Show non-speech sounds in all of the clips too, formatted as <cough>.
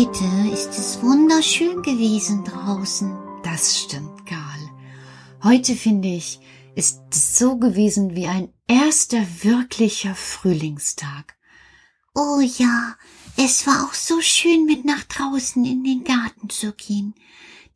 Heute ist es wunderschön gewesen draußen. Das stimmt, Karl. Heute finde ich, ist es so gewesen wie ein erster wirklicher Frühlingstag. Oh ja, es war auch so schön mit nach draußen in den Garten zu gehen.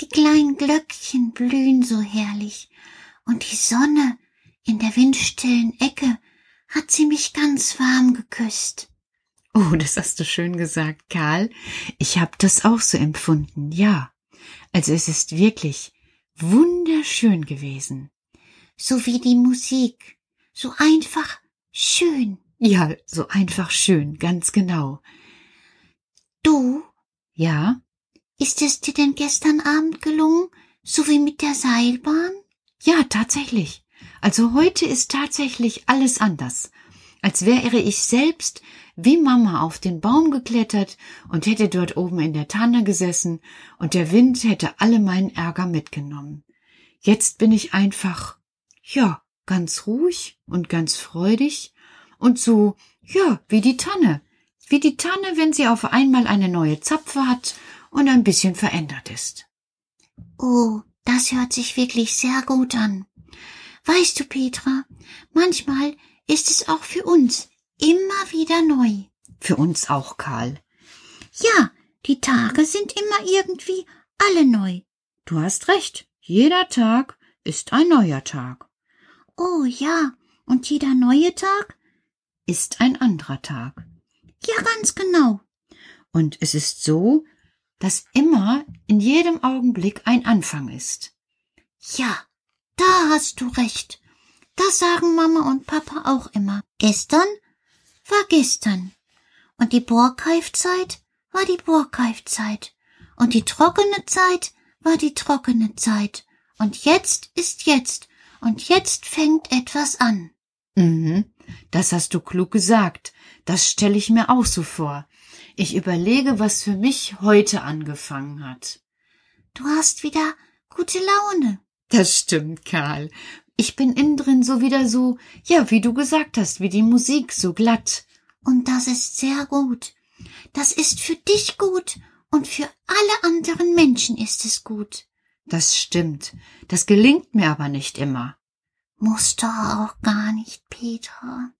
Die kleinen Glöckchen blühen so herrlich und die Sonne in der windstillen Ecke hat sie mich ganz warm geküsst. <laughs> Oh, das hast du schön gesagt, Karl. Ich habe das auch so empfunden, ja. Also es ist wirklich wunderschön gewesen. So wie die Musik. So einfach schön. Ja, so einfach schön, ganz genau. Du? Ja? Ist es dir denn gestern Abend gelungen, so wie mit der Seilbahn? Ja, tatsächlich. Also heute ist tatsächlich alles anders. Als wäre ich selbst wie Mama auf den Baum geklettert und hätte dort oben in der Tanne gesessen und der Wind hätte alle meinen Ärger mitgenommen. Jetzt bin ich einfach, ja, ganz ruhig und ganz freudig und so, ja, wie die Tanne. Wie die Tanne, wenn sie auf einmal eine neue Zapfe hat und ein bisschen verändert ist. Oh, das hört sich wirklich sehr gut an. Weißt du, Petra, manchmal ist es auch für uns immer wieder neu. Für uns auch, Karl. Ja, die Tage sind immer irgendwie alle neu. Du hast recht. Jeder Tag ist ein neuer Tag. Oh ja, und jeder neue Tag ist ein anderer Tag. Ja, ganz genau. Und es ist so, dass immer in jedem Augenblick ein Anfang ist. Ja, da hast du recht. Das sagen Mama und Papa auch immer. Gestern war gestern. Und die Borkeifzeit war die Borkeifzeit. Und die trockene Zeit war die trockene Zeit. Und jetzt ist jetzt. Und jetzt fängt etwas an. Mhm, das hast du klug gesagt. Das stelle ich mir auch so vor. Ich überlege, was für mich heute angefangen hat. Du hast wieder gute Laune. Das stimmt, Karl. Ich bin innen drin so wieder so, ja, wie du gesagt hast, wie die Musik, so glatt. Und das ist sehr gut. Das ist für dich gut und für alle anderen Menschen ist es gut. Das stimmt. Das gelingt mir aber nicht immer. Muss doch auch gar nicht, Petra.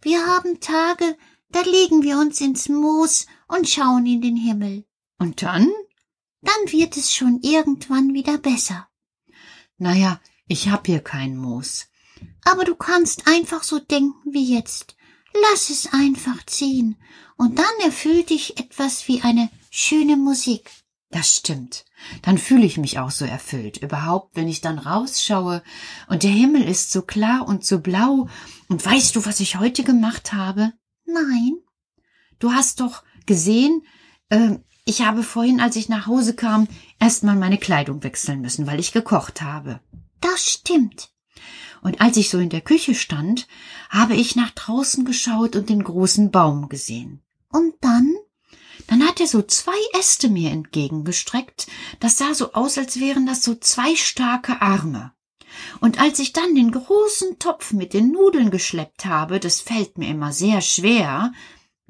Wir haben Tage, da legen wir uns ins Moos und schauen in den Himmel. Und dann? Dann wird es schon irgendwann wieder besser. Naja, ich hab hier kein Moos. Aber du kannst einfach so denken wie jetzt. Lass es einfach ziehen, und dann erfüllt dich etwas wie eine schöne Musik. Das stimmt. Dann fühle ich mich auch so erfüllt. Überhaupt, wenn ich dann rausschaue und der Himmel ist so klar und so blau. Und weißt du, was ich heute gemacht habe? Nein. Du hast doch gesehen, äh, ich habe vorhin, als ich nach Hause kam, erstmal meine Kleidung wechseln müssen, weil ich gekocht habe. Das stimmt. Und als ich so in der Küche stand, habe ich nach draußen geschaut und den großen Baum gesehen. Und dann? Dann hat er so zwei Äste mir entgegengestreckt. Das sah so aus, als wären das so zwei starke Arme. Und als ich dann den großen Topf mit den Nudeln geschleppt habe, das fällt mir immer sehr schwer.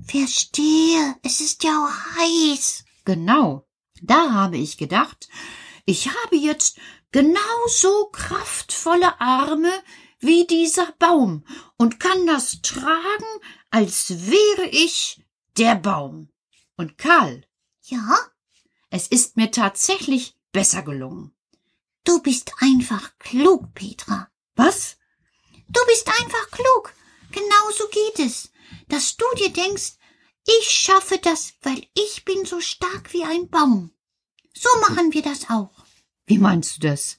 Verstehe, es ist ja auch heiß. Genau. Da habe ich gedacht, ich habe jetzt genauso kraftvolle Arme wie dieser Baum und kann das tragen, als wäre ich der Baum. Und Karl. Ja? Es ist mir tatsächlich besser gelungen. Du bist einfach klug, Petra. Was? Du bist einfach klug. Genau so geht es. Dass du dir denkst, ich schaffe das, weil ich bin so stark wie ein Baum. So machen wir das auch. Wie meinst du das?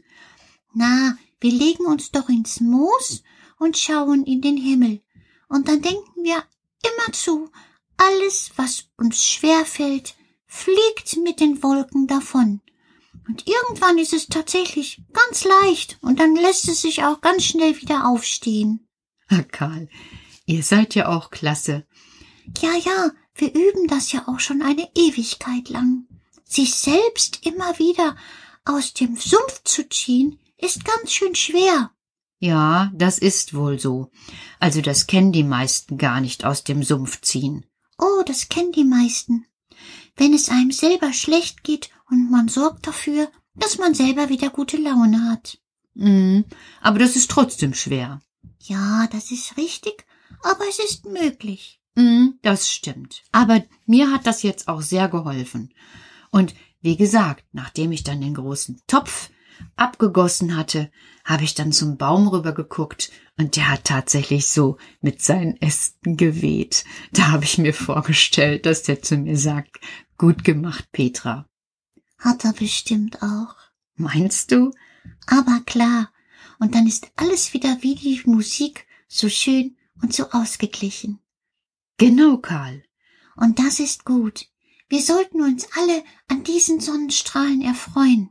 Na, wir legen uns doch ins Moos und schauen in den Himmel. Und dann denken wir immerzu, alles, was uns schwer fällt, fliegt mit den Wolken davon. Und irgendwann ist es tatsächlich ganz leicht und dann lässt es sich auch ganz schnell wieder aufstehen. Ah, Karl, ihr seid ja auch klasse. Ja, ja, wir üben das ja auch schon eine Ewigkeit lang. Sich selbst immer wieder aus dem Sumpf zu ziehen, ist ganz schön schwer. Ja, das ist wohl so. Also das kennen die meisten gar nicht aus dem Sumpf ziehen. Oh, das kennen die meisten. wenn es einem selber schlecht geht und man sorgt dafür, dass man selber wieder gute Laune hat. Mm, aber das ist trotzdem schwer. Ja, das ist richtig, aber es ist möglich. Mm, das stimmt. Aber mir hat das jetzt auch sehr geholfen. Und wie gesagt, nachdem ich dann den großen Topf abgegossen hatte, habe ich dann zum Baum rübergeguckt und der hat tatsächlich so mit seinen Ästen geweht. Da habe ich mir vorgestellt, dass der zu mir sagt, gut gemacht, Petra. Hat er bestimmt auch. Meinst du? Aber klar. Und dann ist alles wieder wie die Musik so schön und so ausgeglichen. Genau, Karl. Und das ist gut. Wir sollten uns alle an diesen Sonnenstrahlen erfreuen.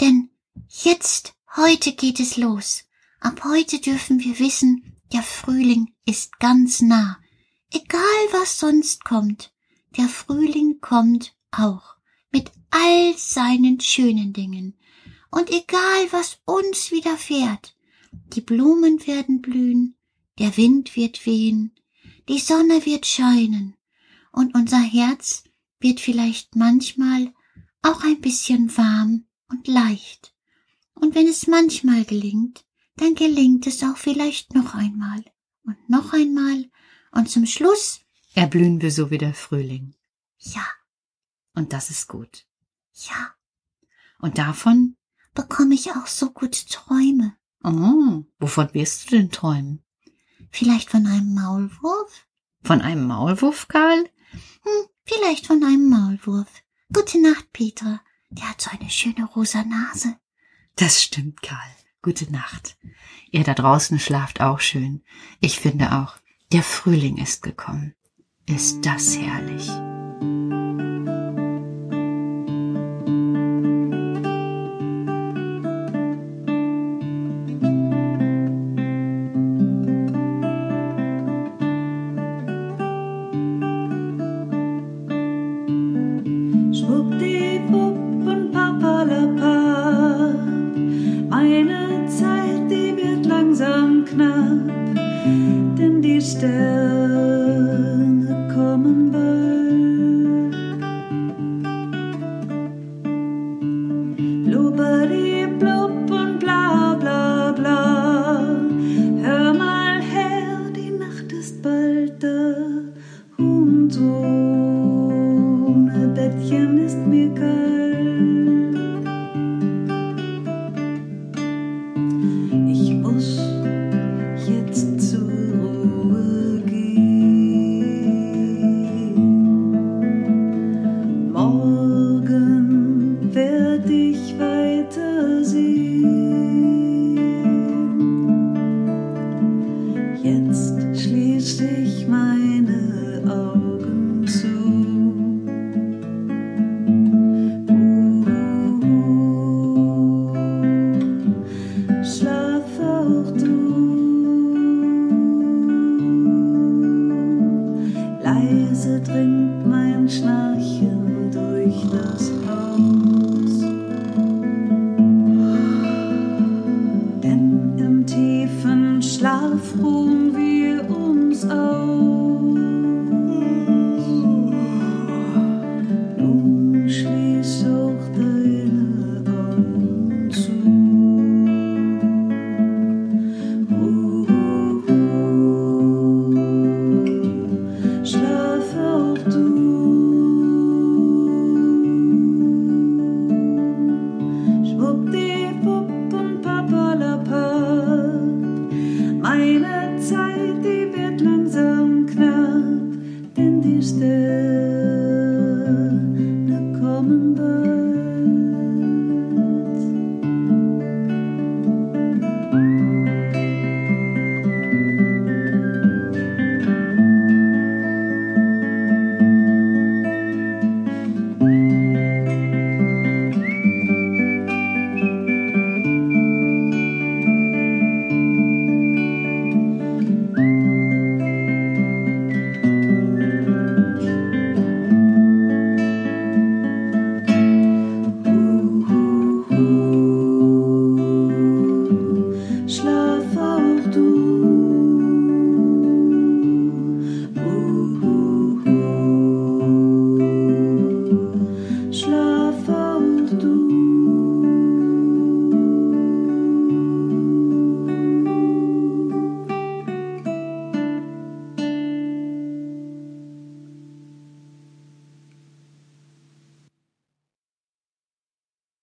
Denn jetzt, heute geht es los. Ab heute dürfen wir wissen, der Frühling ist ganz nah. Egal was sonst kommt, der Frühling kommt auch mit all seinen schönen Dingen. Und egal was uns widerfährt, die Blumen werden blühen, der Wind wird wehen, die Sonne wird scheinen und unser Herz wird vielleicht manchmal auch ein bisschen warm und leicht. Und wenn es manchmal gelingt, dann gelingt es auch vielleicht noch einmal und noch einmal und zum Schluss erblühen wir so wie der Frühling. Ja. Und das ist gut. Ja. Und davon bekomme ich auch so gute Träume. Oh, wovon wirst du denn träumen? Vielleicht von einem Maulwurf? Von einem Maulwurf, Karl? Hm, vielleicht von einem Maulwurf. Gute Nacht, Petra. Der hat so eine schöne rosa Nase. Das stimmt, Karl. Gute Nacht. Ihr da draußen schlaft auch schön. Ich finde auch, der Frühling ist gekommen. Ist das herrlich. Meine Zeit, die wird langsam knapp, denn die Stille.